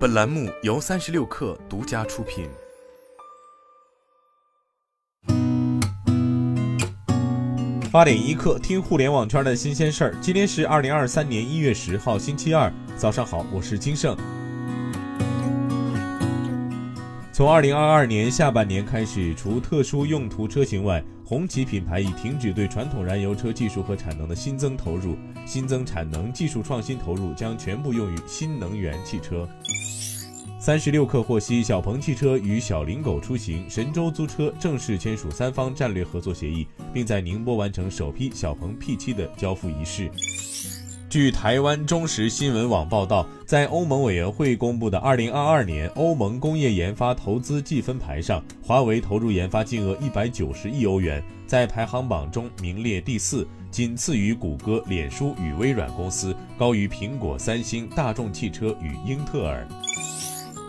本栏目由三十六氪独家出品。八点一刻，听互联网圈的新鲜事儿。今天是二零二三年一月十号，星期二，早上好，我是金盛。从二零二二年下半年开始，除特殊用途车型外，红旗品牌已停止对传统燃油车技术和产能的新增投入，新增产能、技术创新投入将全部用于新能源汽车。三十六氪获悉，小鹏汽车与小灵狗出行、神州租车正式签署三方战略合作协议，并在宁波完成首批小鹏 P7 的交付仪式。据台湾中时新闻网报道，在欧盟委员会公布的2022年欧盟工业研发投资计分牌上，华为投入研发金额190亿欧元，在排行榜中名列第四，仅次于谷歌、脸书与微软公司，高于苹果、三星、大众汽车与英特尔。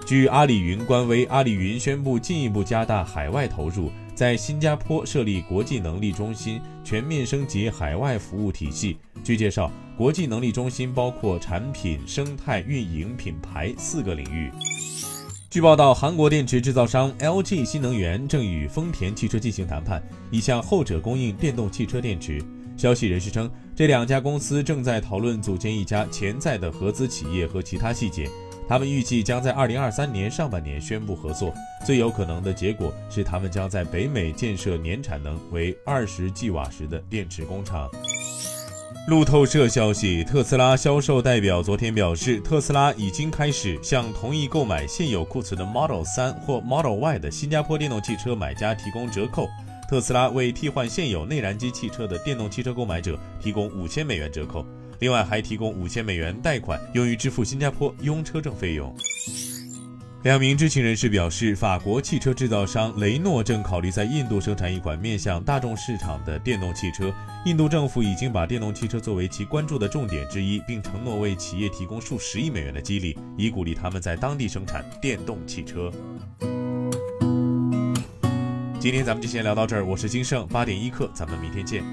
据阿里云官微，阿里云宣布进一步加大海外投入。在新加坡设立国际能力中心，全面升级海外服务体系。据介绍，国际能力中心包括产品、生态、运营、品牌四个领域。据报道，韩国电池制造商 LG 新能源正与丰田汽车进行谈判，以向后者供应电动汽车电池。消息人士称，这两家公司正在讨论组建一家潜在的合资企业和其他细节。他们预计将在二零二三年上半年宣布合作，最有可能的结果是他们将在北美建设年产能为二十 g 瓦时的电池工厂。路透社消息，特斯拉销售代表昨天表示，特斯拉已经开始向同意购买现有库存的 Model 3或 Model Y 的新加坡电动汽车买家提供折扣。特斯拉为替换现有内燃机汽车的电动汽车购买者提供五千美元折扣。另外还提供五千美元贷款，用于支付新加坡拥车证费用。两名知情人士表示，法国汽车制造商雷诺正考虑在印度生产一款面向大众市场的电动汽车。印度政府已经把电动汽车作为其关注的重点之一，并承诺为企业提供数十亿美元的激励，以鼓励他们在当地生产电动汽车。今天咱们就先聊到这儿，我是金盛，八点一刻，咱们明天见。